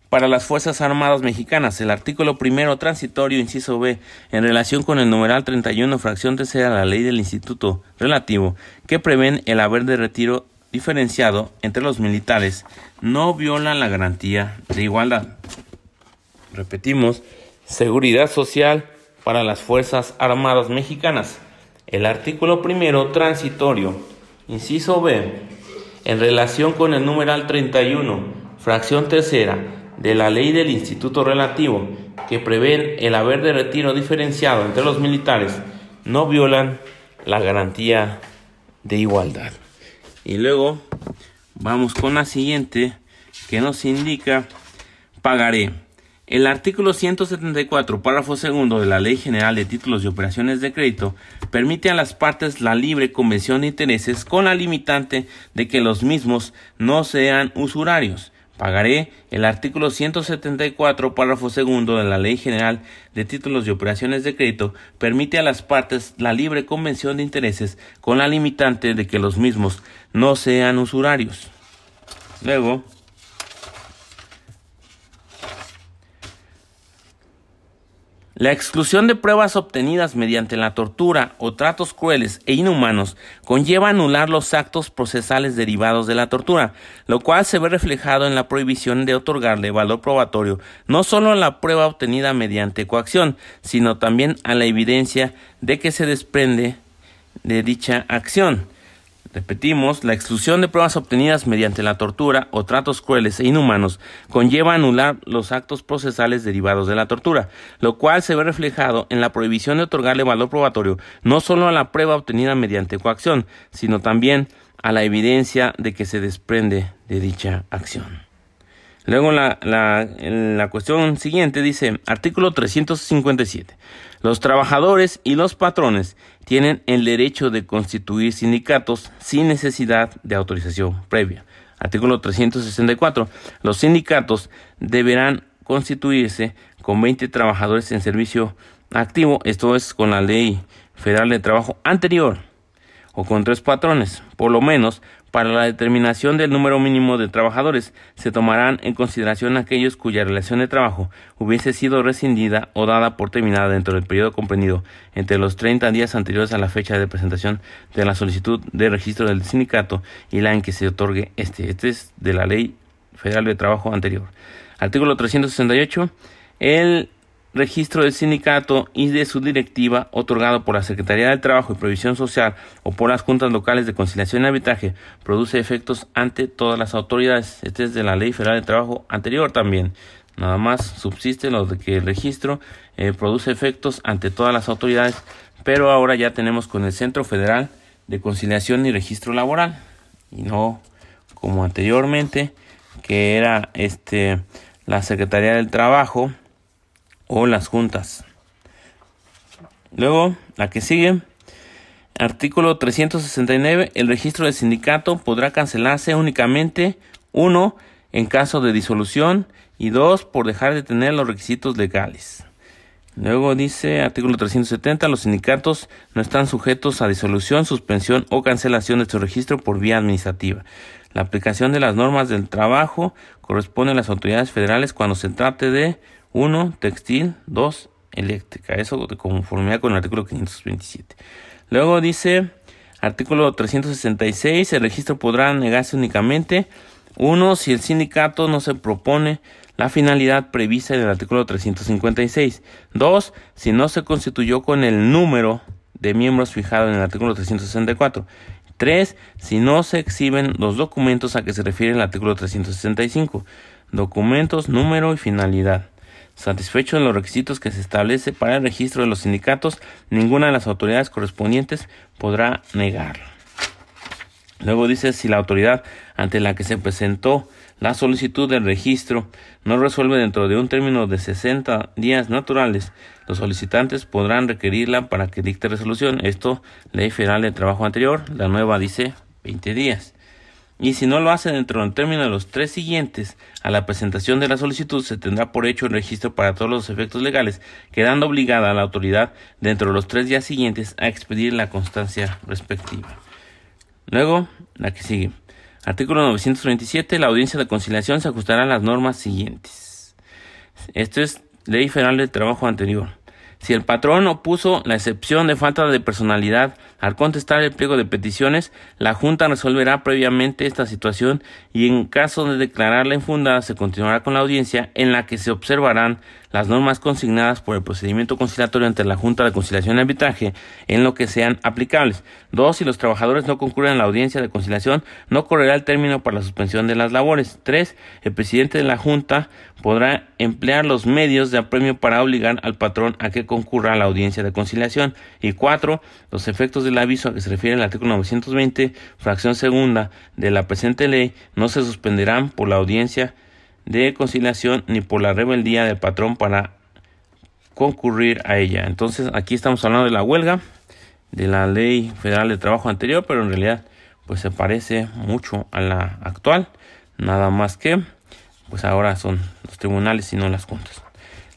para las Fuerzas Armadas Mexicanas. El artículo primero transitorio, inciso B, en relación con el numeral 31, fracción tercera de la ley del Instituto relativo, que prevén el haber de retiro diferenciado entre los militares no violan la garantía de igualdad. Repetimos, seguridad social para las Fuerzas Armadas Mexicanas. El artículo primero transitorio, inciso B, en relación con el numeral 31, fracción tercera de la ley del Instituto Relativo, que prevé el haber de retiro diferenciado entre los militares, no violan la garantía de igualdad. Y luego vamos con la siguiente que nos indica pagaré. El artículo 174, párrafo segundo de la Ley General de Títulos y Operaciones de Crédito permite a las partes la libre convención de intereses con la limitante de que los mismos no sean usurarios Pagaré el artículo 174, párrafo segundo de la Ley General de Títulos y Operaciones de Crédito permite a las partes la libre convención de intereses con la limitante de que los mismos no sean usurarios. Luego, La exclusión de pruebas obtenidas mediante la tortura o tratos crueles e inhumanos conlleva anular los actos procesales derivados de la tortura, lo cual se ve reflejado en la prohibición de otorgarle valor probatorio no solo a la prueba obtenida mediante coacción, sino también a la evidencia de que se desprende de dicha acción. Repetimos, la exclusión de pruebas obtenidas mediante la tortura o tratos crueles e inhumanos conlleva anular los actos procesales derivados de la tortura, lo cual se ve reflejado en la prohibición de otorgarle valor probatorio no solo a la prueba obtenida mediante coacción, sino también a la evidencia de que se desprende de dicha acción. Luego la, la, la cuestión siguiente dice, artículo 357. Los trabajadores y los patrones tienen el derecho de constituir sindicatos sin necesidad de autorización previa. Artículo 364. Los sindicatos deberán constituirse con 20 trabajadores en servicio activo, esto es con la ley federal de trabajo anterior, o con tres patrones, por lo menos para la determinación del número mínimo de trabajadores se tomarán en consideración aquellos cuya relación de trabajo hubiese sido rescindida o dada por terminada dentro del periodo comprendido entre los 30 días anteriores a la fecha de presentación de la solicitud de registro del sindicato y la en que se otorgue este. Este es de la Ley Federal de Trabajo anterior. Artículo 368. El registro del sindicato y de su directiva otorgado por la Secretaría del Trabajo y Previsión Social o por las juntas locales de conciliación y arbitraje produce efectos ante todas las autoridades. Este es de la Ley Federal de Trabajo anterior también. Nada más subsiste lo de que el registro eh, produce efectos ante todas las autoridades, pero ahora ya tenemos con el Centro Federal de Conciliación y Registro Laboral y no como anteriormente que era este la Secretaría del Trabajo o las juntas. Luego, la que sigue, artículo 369, el registro del sindicato podrá cancelarse únicamente, uno, en caso de disolución y dos, por dejar de tener los requisitos legales. Luego dice artículo 370, los sindicatos no están sujetos a disolución, suspensión o cancelación de su registro por vía administrativa. La aplicación de las normas del trabajo corresponde a las autoridades federales cuando se trate de 1. Textil. 2. Eléctrica. Eso de conformidad con el artículo 527. Luego dice artículo 366. El registro podrá negarse únicamente. 1. Si el sindicato no se propone la finalidad prevista en el artículo 356. 2. Si no se constituyó con el número de miembros fijado en el artículo 364. 3. Si no se exhiben los documentos a que se refiere el artículo 365. Documentos, número y finalidad. Satisfecho de los requisitos que se establece para el registro de los sindicatos, ninguna de las autoridades correspondientes podrá negarlo. Luego dice si la autoridad ante la que se presentó la solicitud del registro no resuelve dentro de un término de 60 días naturales, los solicitantes podrán requerirla para que dicte resolución. Esto, ley federal de trabajo anterior, la nueva dice 20 días y si no lo hace dentro del término de los tres siguientes a la presentación de la solicitud, se tendrá por hecho el registro para todos los efectos legales, quedando obligada a la autoridad dentro de los tres días siguientes a expedir la constancia respectiva. Luego, la que sigue. Artículo 927. La audiencia de conciliación se ajustará a las normas siguientes. Esto es Ley Federal del Trabajo anterior. Si el patrón opuso la excepción de falta de personalidad al contestar el pliego de peticiones, la Junta resolverá previamente esta situación y en caso de declararla infundada se continuará con la audiencia en la que se observarán las normas consignadas por el procedimiento conciliatorio ante la Junta de Conciliación y Arbitraje en lo que sean aplicables. Dos, si los trabajadores no concurren a la audiencia de conciliación, no correrá el término para la suspensión de las labores. Tres, el presidente de la Junta podrá emplear los medios de apremio para obligar al patrón a que concurra a la audiencia de conciliación. Y cuatro, los efectos del aviso a que se refiere el artículo 920, fracción segunda de la presente ley, no se suspenderán por la audiencia de conciliación ni por la rebeldía del patrón para concurrir a ella. Entonces aquí estamos hablando de la huelga, de la ley federal de trabajo anterior, pero en realidad pues se parece mucho a la actual, nada más que pues ahora son los tribunales y no las juntas.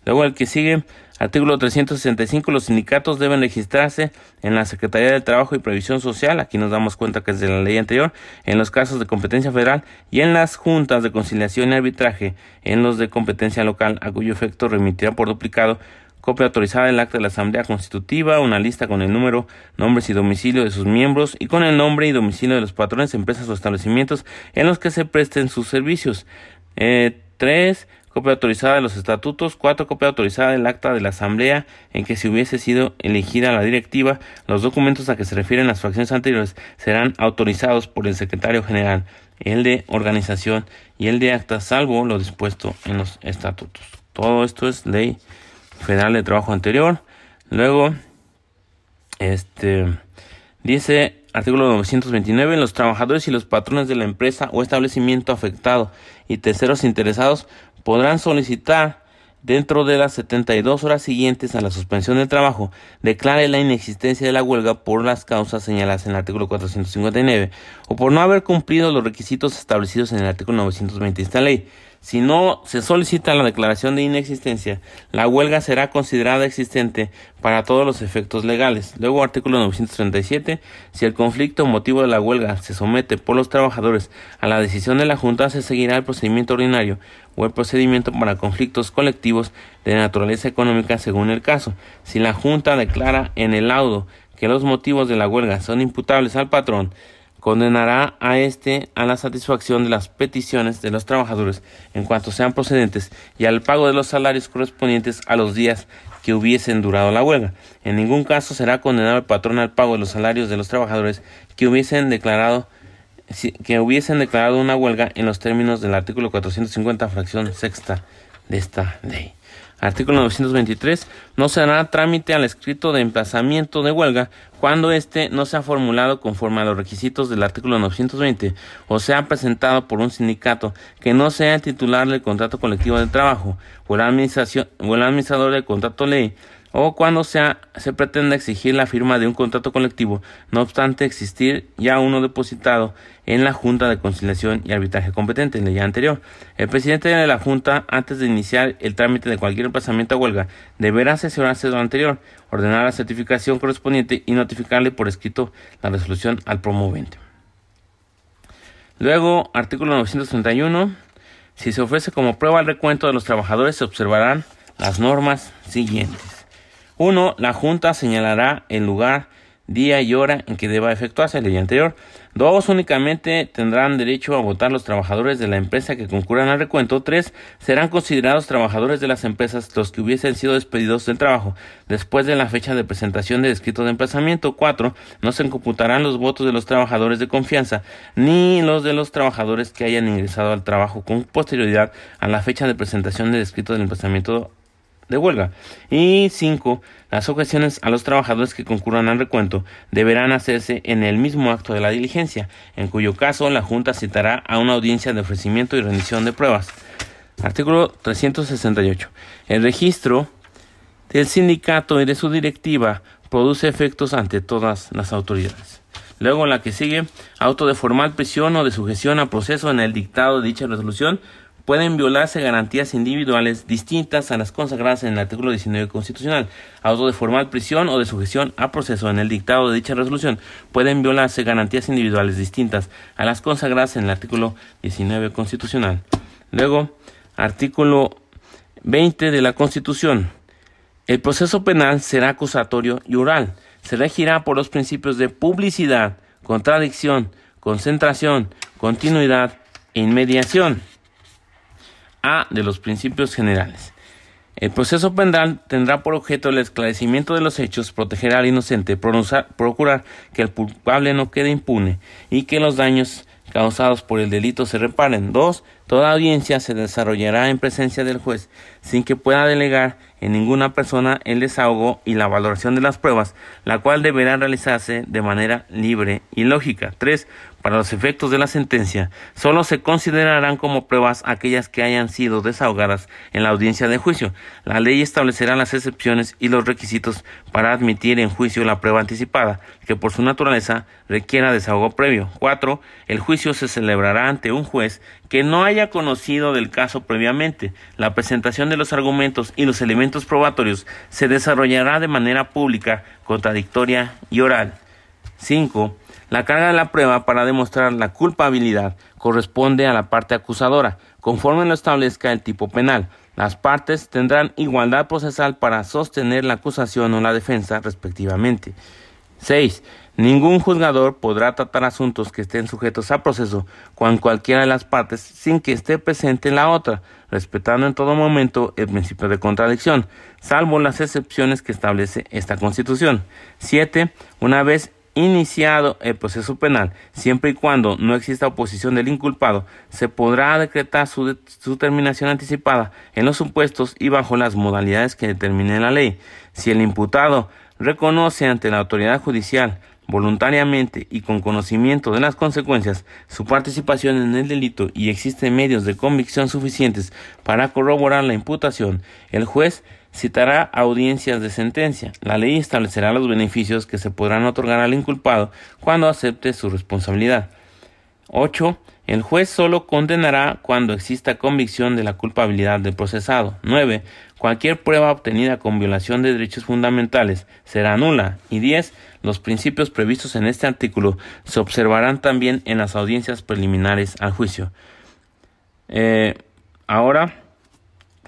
Luego el que sigue Artículo 365. Los sindicatos deben registrarse en la Secretaría del Trabajo y Previsión Social. Aquí nos damos cuenta que es de la ley anterior. En los casos de competencia federal y en las juntas de conciliación y arbitraje. En los de competencia local, a cuyo efecto remitirá por duplicado copia autorizada del acta de la Asamblea Constitutiva, una lista con el número, nombres y domicilio de sus miembros y con el nombre y domicilio de los patrones, empresas o establecimientos en los que se presten sus servicios. Eh, tres, copia autorizada de los estatutos, cuatro copia autorizada del acta de la asamblea en que si hubiese sido elegida la directiva, los documentos a que se refieren las fracciones anteriores serán autorizados por el secretario general, el de organización y el de acta, salvo lo dispuesto en los estatutos. Todo esto es ley federal de trabajo anterior. Luego, este Dice artículo 929, los trabajadores y los patrones de la empresa o establecimiento afectado y terceros interesados podrán solicitar dentro de las 72 horas siguientes a la suspensión del trabajo, declare la inexistencia de la huelga por las causas señaladas en el artículo 459 o por no haber cumplido los requisitos establecidos en el artículo 920 de esta ley. Si no se solicita la declaración de inexistencia, la huelga será considerada existente para todos los efectos legales. Luego, artículo 937, si el conflicto motivo de la huelga se somete por los trabajadores a la decisión de la Junta, se seguirá el procedimiento ordinario o el procedimiento para conflictos colectivos de naturaleza económica según el caso. Si la Junta declara en el laudo que los motivos de la huelga son imputables al patrón, condenará a éste a la satisfacción de las peticiones de los trabajadores en cuanto sean procedentes y al pago de los salarios correspondientes a los días que hubiesen durado la huelga. En ningún caso será condenado el patrón al pago de los salarios de los trabajadores que hubiesen declarado que hubiesen declarado una huelga en los términos del artículo 450 fracción sexta de esta ley. Artículo 923. No se hará trámite al escrito de emplazamiento de huelga cuando éste no sea formulado conforme a los requisitos del artículo 920 o sea presentado por un sindicato que no sea el titular del contrato colectivo de trabajo o la administración o el administrador del contrato ley o cuando sea, se pretenda exigir la firma de un contrato colectivo, no obstante existir ya uno depositado en la Junta de Conciliación y Arbitraje competente en la anterior. El presidente de la Junta, antes de iniciar el trámite de cualquier emplazamiento a huelga, deberá asesorarse de lo anterior, ordenar la certificación correspondiente y notificarle por escrito la resolución al promovente. Luego, artículo 931. Si se ofrece como prueba el recuento de los trabajadores, se observarán las normas siguientes. 1. La Junta señalará el lugar, día y hora en que deba efectuarse el día anterior. 2. Únicamente tendrán derecho a votar los trabajadores de la empresa que concurran al recuento. 3. Serán considerados trabajadores de las empresas los que hubiesen sido despedidos del trabajo después de la fecha de presentación del escrito de emplazamiento. 4. No se computarán los votos de los trabajadores de confianza ni los de los trabajadores que hayan ingresado al trabajo con posterioridad a la fecha de presentación del escrito del emplazamiento huelga. Y cinco, las objeciones a los trabajadores que concurran al recuento deberán hacerse en el mismo acto de la diligencia, en cuyo caso la Junta citará a una audiencia de ofrecimiento y rendición de pruebas. Artículo 368. El registro del sindicato y de su directiva produce efectos ante todas las autoridades. Luego la que sigue, auto de formal prisión o de sujeción a proceso en el dictado de dicha resolución pueden violarse garantías individuales distintas a las consagradas en el artículo 19 constitucional. Auto de formal prisión o de sujeción a proceso en el dictado de dicha resolución pueden violarse garantías individuales distintas a las consagradas en el artículo 19 constitucional. Luego, artículo 20 de la Constitución. El proceso penal será acusatorio y oral. Se regirá por los principios de publicidad, contradicción, concentración, continuidad e inmediación. A de los principios generales. El proceso penal tendrá por objeto el esclarecimiento de los hechos, proteger al inocente, procurar que el culpable no quede impune y que los daños causados por el delito se reparen. 2. Toda audiencia se desarrollará en presencia del juez sin que pueda delegar en ninguna persona el desahogo y la valoración de las pruebas, la cual deberá realizarse de manera libre y lógica. 3. Para los efectos de la sentencia, solo se considerarán como pruebas aquellas que hayan sido desahogadas en la audiencia de juicio. La ley establecerá las excepciones y los requisitos para admitir en juicio la prueba anticipada, que por su naturaleza requiera desahogo previo. 4. El juicio se celebrará ante un juez que no haya conocido del caso previamente. La presentación de los argumentos y los elementos probatorios se desarrollará de manera pública, contradictoria y oral. 5. La carga de la prueba para demostrar la culpabilidad corresponde a la parte acusadora, conforme lo establezca el tipo penal. Las partes tendrán igualdad procesal para sostener la acusación o la defensa, respectivamente. 6. Ningún juzgador podrá tratar asuntos que estén sujetos a proceso con cualquiera de las partes sin que esté presente la otra, respetando en todo momento el principio de contradicción, salvo las excepciones que establece esta Constitución. 7. Una vez iniciado el proceso penal, siempre y cuando no exista oposición del inculpado, se podrá decretar su, terminación anticipada en los supuestos y bajo las modalidades que determine la ley. Si el imputado reconoce ante la autoridad judicial voluntariamente y con conocimiento de las consecuencias su participación en el delito y existen medios de convicción suficientes para corroborar la imputación, el juez citará audiencias de sentencia. La ley establecerá los beneficios que se podrán otorgar al inculpado cuando acepte su responsabilidad. 8. El juez solo condenará cuando exista convicción de la culpabilidad del procesado. 9. Cualquier prueba obtenida con violación de derechos fundamentales será nula. Y 10. Los principios previstos en este artículo se observarán también en las audiencias preliminares al juicio. Eh, ahora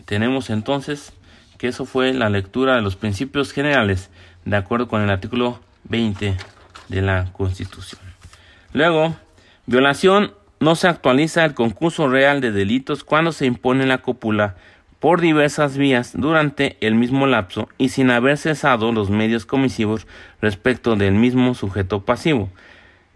tenemos entonces que eso fue la lectura de los principios generales de acuerdo con el artículo 20 de la Constitución. Luego, violación no se actualiza el concurso real de delitos cuando se impone la cópula por diversas vías durante el mismo lapso y sin haber cesado los medios comisivos respecto del mismo sujeto pasivo.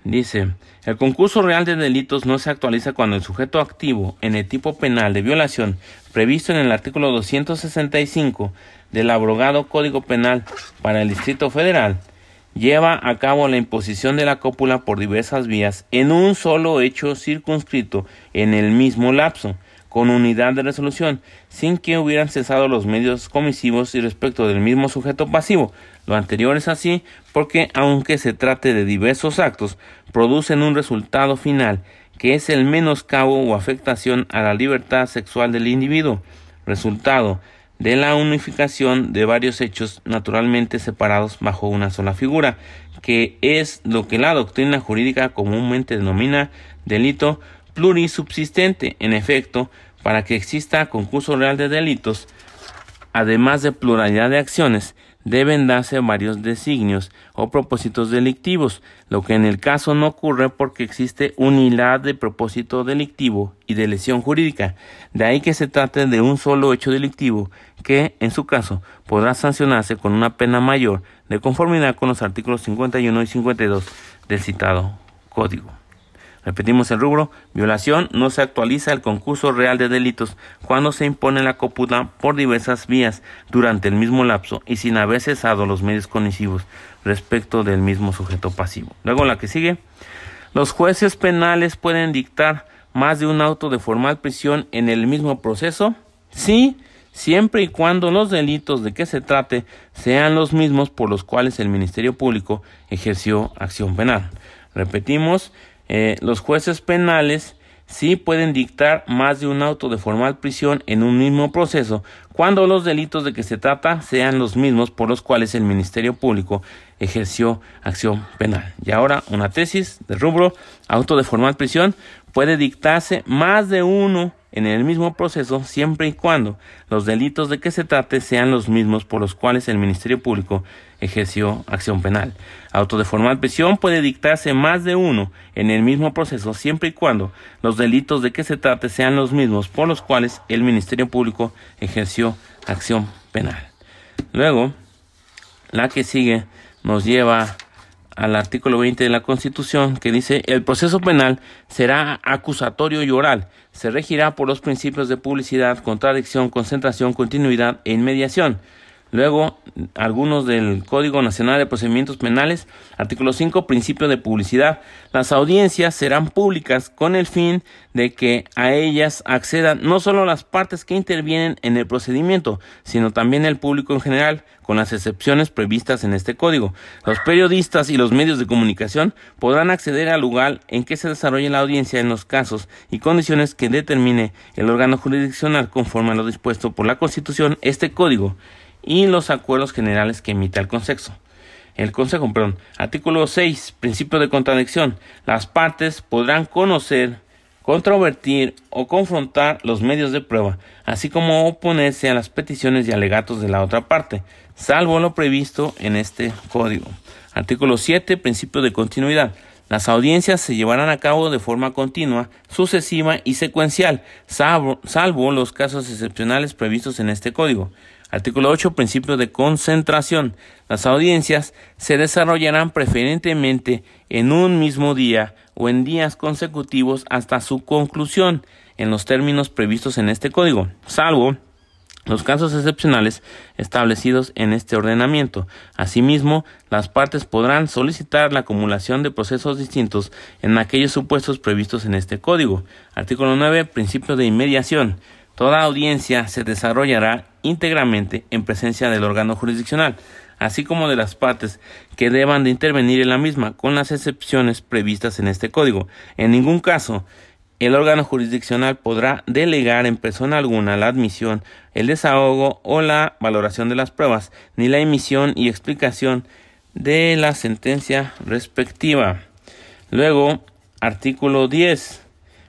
Dice, el concurso real de delitos no se actualiza cuando el sujeto activo en el tipo penal de violación previsto en el artículo 265 del abrogado Código Penal para el Distrito Federal lleva a cabo la imposición de la cópula por diversas vías en un solo hecho circunscrito en el mismo lapso, con unidad de resolución, sin que hubieran cesado los medios comisivos y respecto del mismo sujeto pasivo. Lo anterior es así porque, aunque se trate de diversos actos, producen un resultado final, que es el menoscabo o afectación a la libertad sexual del individuo, resultado de la unificación de varios hechos naturalmente separados bajo una sola figura, que es lo que la doctrina jurídica comúnmente denomina delito plurisubsistente. En efecto, para que exista concurso real de delitos, además de pluralidad de acciones, deben darse varios designios o propósitos delictivos, lo que en el caso no ocurre porque existe unidad de propósito delictivo y de lesión jurídica. De ahí que se trate de un solo hecho delictivo que, en su caso, podrá sancionarse con una pena mayor de conformidad con los artículos 51 y 52 del citado Código. Repetimos el rubro, violación, no se actualiza el concurso real de delitos cuando se impone la cópula por diversas vías durante el mismo lapso y sin haber cesado los medios cognitivos respecto del mismo sujeto pasivo. Luego la que sigue, los jueces penales pueden dictar más de un auto de formal prisión en el mismo proceso, sí, siempre y cuando los delitos de que se trate sean los mismos por los cuales el Ministerio Público ejerció acción penal. Repetimos, eh, los jueces penales sí pueden dictar más de un auto de formal prisión en un mismo proceso cuando los delitos de que se trata sean los mismos por los cuales el Ministerio Público ejerció acción penal. Y ahora una tesis de rubro auto de formal prisión puede dictarse más de uno en el mismo proceso siempre y cuando los delitos de que se trate sean los mismos por los cuales el Ministerio Público ejerció acción penal. Auto de formal prisión puede dictarse más de uno en el mismo proceso siempre y cuando los delitos de que se trate sean los mismos por los cuales el Ministerio Público ejerció acción penal. Luego, la que sigue nos lleva al artículo 20 de la Constitución que dice el proceso penal será acusatorio y oral, se regirá por los principios de publicidad, contradicción, concentración, continuidad e inmediación. Luego, algunos del Código Nacional de Procedimientos Penales, artículo 5, principio de publicidad. Las audiencias serán públicas con el fin de que a ellas accedan no solo las partes que intervienen en el procedimiento, sino también el público en general, con las excepciones previstas en este código. Los periodistas y los medios de comunicación podrán acceder al lugar en que se desarrolle la audiencia en los casos y condiciones que determine el órgano jurisdiccional conforme a lo dispuesto por la Constitución, este código y los acuerdos generales que emita el Consejo. El Consejo, perdón. Artículo 6. Principio de contradicción. Las partes podrán conocer, controvertir o confrontar los medios de prueba, así como oponerse a las peticiones y alegatos de la otra parte, salvo lo previsto en este código. Artículo 7. Principio de continuidad. Las audiencias se llevarán a cabo de forma continua, sucesiva y secuencial, salvo, salvo los casos excepcionales previstos en este código. Artículo 8. Principio de concentración. Las audiencias se desarrollarán preferentemente en un mismo día o en días consecutivos hasta su conclusión en los términos previstos en este código, salvo los casos excepcionales establecidos en este ordenamiento. Asimismo, las partes podrán solicitar la acumulación de procesos distintos en aquellos supuestos previstos en este código. Artículo 9. Principio de inmediación. Toda audiencia se desarrollará íntegramente en presencia del órgano jurisdiccional, así como de las partes que deban de intervenir en la misma, con las excepciones previstas en este código. En ningún caso el órgano jurisdiccional podrá delegar en persona alguna la admisión, el desahogo o la valoración de las pruebas, ni la emisión y explicación de la sentencia respectiva. Luego, artículo 10.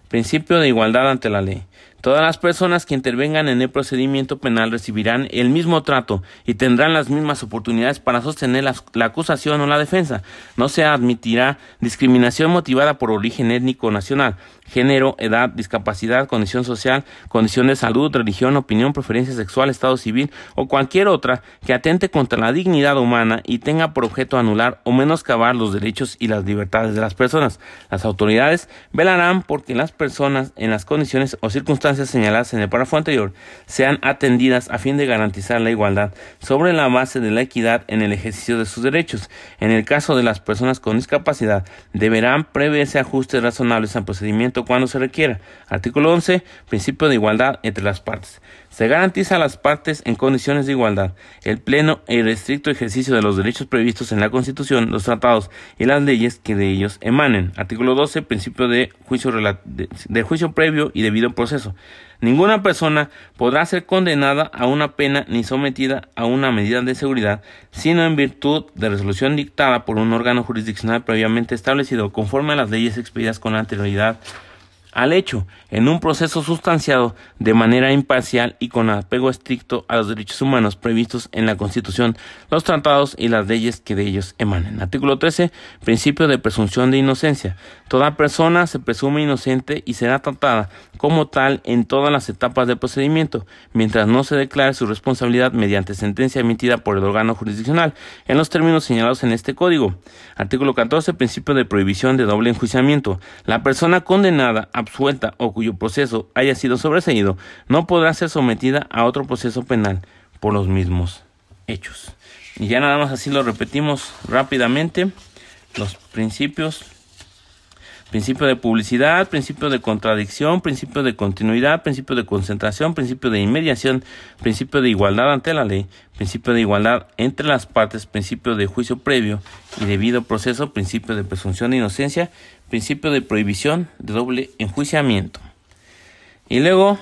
Principio de igualdad ante la ley. Todas las personas que intervengan en el procedimiento penal recibirán el mismo trato y tendrán las mismas oportunidades para sostener la, acusación o la defensa. No se admitirá discriminación motivada por origen étnico nacional, género, edad, discapacidad, condición social, condición de salud, religión, opinión, preferencia sexual, estado civil o cualquier otra que atente contra la dignidad humana y tenga por objeto anular o menoscabar los derechos y las libertades de las personas. Las autoridades velarán porque las personas en las condiciones o circunstancias señaladas en el párrafo anterior sean atendidas a fin de garantizar la igualdad sobre la base de la equidad en el ejercicio de sus derechos. En el caso de las personas con discapacidad, deberán preverse ajustes razonables al procedimiento cuando se requiera. Artículo 11. Principio de igualdad entre las partes. Se garantiza a las partes en condiciones de igualdad el pleno e irrestricto ejercicio de los derechos previstos en la Constitución, los tratados y las leyes que de ellos emanen. Artículo 12. Principio de juicio, de juicio previo y debido proceso. Ninguna persona podrá ser condenada a una pena ni sometida a una medida de seguridad, sino en virtud de resolución dictada por un órgano jurisdiccional previamente establecido conforme a las leyes expedidas con anterioridad al hecho en un proceso sustanciado de manera imparcial y con apego estricto a los derechos humanos previstos en la Constitución, los tratados y las leyes que de ellos emanen. Artículo 13. Principio de presunción de inocencia. Toda persona se presume inocente y será tratada como tal en todas las etapas del procedimiento, mientras no se declare su responsabilidad mediante sentencia emitida por el órgano jurisdiccional, en los términos señalados en este código. Artículo 14. Principio de prohibición de doble enjuiciamiento. La persona condenada absuelta o cuyo proceso haya sido sobreseído no podrá ser sometida a otro proceso penal por los mismos hechos. Y ya nada más así lo repetimos rápidamente. Los principios. Principio de publicidad, principio de contradicción, principio de continuidad, principio de concentración, principio de inmediación, principio de igualdad ante la ley, principio de igualdad entre las partes, principio de juicio previo y debido proceso, principio de presunción de inocencia, principio de prohibición de doble enjuiciamiento. Y luego,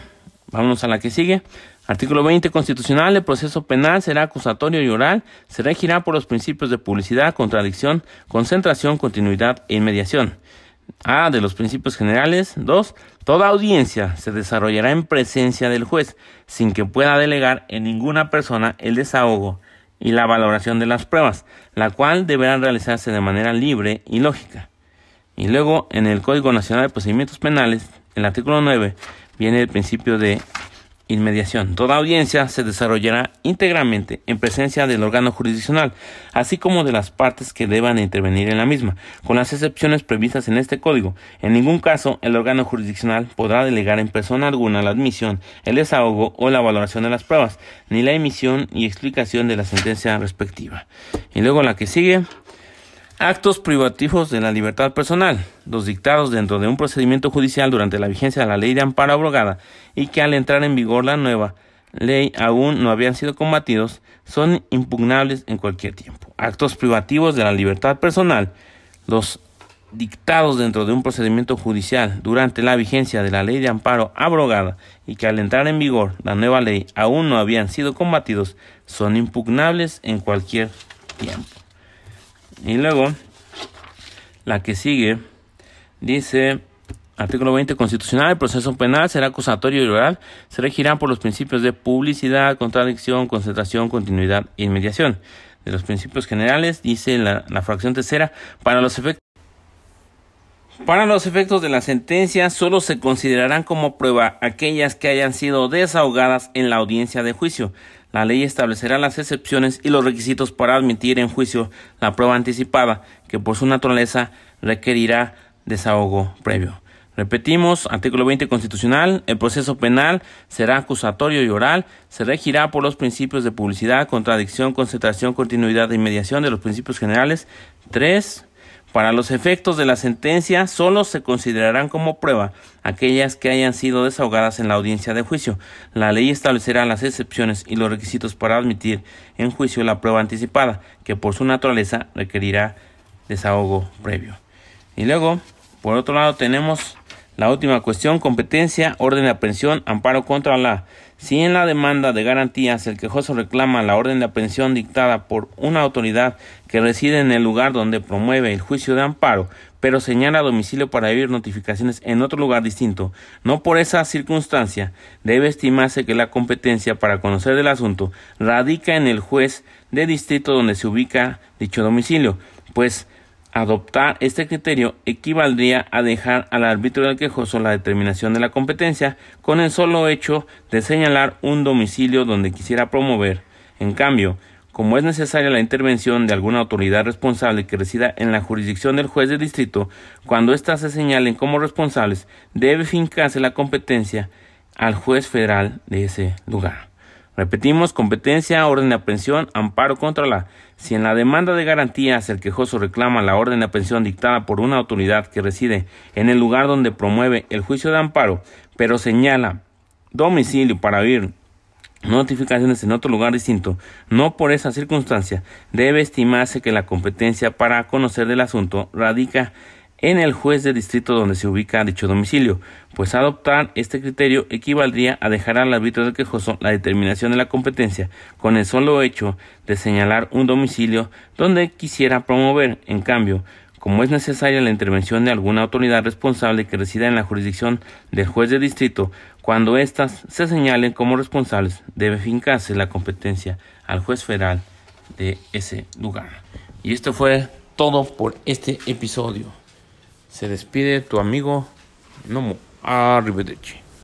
vámonos a la que sigue. Artículo 20 constitucional, el proceso penal será acusatorio y oral, se regirá por los principios de publicidad, contradicción, concentración, continuidad e inmediación. A. De los principios generales. 2. Toda audiencia se desarrollará en presencia del juez, sin que pueda delegar en ninguna persona el desahogo y la valoración de las pruebas, la cual deberá realizarse de manera libre y lógica. Y luego, en el Código Nacional de Procedimientos Penales, el artículo 9, viene el principio de inmediación. Toda audiencia se desarrollará íntegramente en presencia del órgano jurisdiccional, así como de las partes que deban intervenir en la misma, con las excepciones previstas en este código. En ningún caso el órgano jurisdiccional podrá delegar en persona alguna la admisión, el desahogo o la valoración de las pruebas, ni la emisión y explicación de la sentencia respectiva. Y luego la que sigue Actos privativos de la libertad personal, los dictados dentro de un procedimiento judicial durante la vigencia de la ley de amparo abrogada y que al entrar en vigor la nueva ley aún no habían sido combatidos, son impugnables en cualquier tiempo. Actos privativos de la libertad personal, los dictados dentro de un procedimiento judicial durante la vigencia de la ley de amparo abrogada y que al entrar en vigor la nueva ley aún no habían sido combatidos, son impugnables en cualquier tiempo. Y luego, la que sigue, dice, artículo 20 constitucional, el proceso penal será acusatorio y oral, se regirá por los principios de publicidad, contradicción, concentración, continuidad e inmediación. De los principios generales, dice la, la fracción tercera, para los efectos para los efectos de la sentencia, solo se considerarán como prueba aquellas que hayan sido desahogadas en la audiencia de juicio. La ley establecerá las excepciones y los requisitos para admitir en juicio la prueba anticipada, que por su naturaleza requerirá desahogo previo. Repetimos, artículo 20 constitucional, el proceso penal será acusatorio y oral, se regirá por los principios de publicidad, contradicción, concentración, continuidad y mediación de los principios generales. 3. Para los efectos de la sentencia, solo se considerarán como prueba aquellas que hayan sido desahogadas en la audiencia de juicio. La ley establecerá las excepciones y los requisitos para admitir en juicio la prueba anticipada, que por su naturaleza requerirá desahogo previo. Y luego, por otro lado, tenemos la última cuestión, competencia, orden de aprehensión, amparo contra la. Si en la demanda de garantías el quejoso reclama la orden de aprehensión dictada por una autoridad que reside en el lugar donde promueve el juicio de amparo, pero señala domicilio para vivir notificaciones en otro lugar distinto, no por esa circunstancia debe estimarse que la competencia para conocer del asunto radica en el juez de distrito donde se ubica dicho domicilio, pues Adoptar este criterio equivaldría a dejar al árbitro del quejoso la determinación de la competencia con el solo hecho de señalar un domicilio donde quisiera promover. En cambio, como es necesaria la intervención de alguna autoridad responsable que resida en la jurisdicción del juez de distrito, cuando éstas se señalen como responsables, debe fincarse la competencia al juez federal de ese lugar. Repetimos, competencia, orden de aprehensión, amparo contra la. Si en la demanda de garantías el quejoso reclama la orden de aprehensión dictada por una autoridad que reside en el lugar donde promueve el juicio de amparo, pero señala domicilio para vivir notificaciones en otro lugar distinto, no por esa circunstancia, debe estimarse que la competencia para conocer del asunto radica en el juez de distrito donde se ubica dicho domicilio, pues adoptar este criterio equivaldría a dejar al árbitro del quejoso la determinación de la competencia con el solo hecho de señalar un domicilio donde quisiera promover. En cambio, como es necesaria la intervención de alguna autoridad responsable que resida en la jurisdicción del juez de distrito, cuando éstas se señalen como responsables, debe fincarse la competencia al juez federal de ese lugar. Y esto fue todo por este episodio. Se despide tu amigo Nomo. Arrivederci.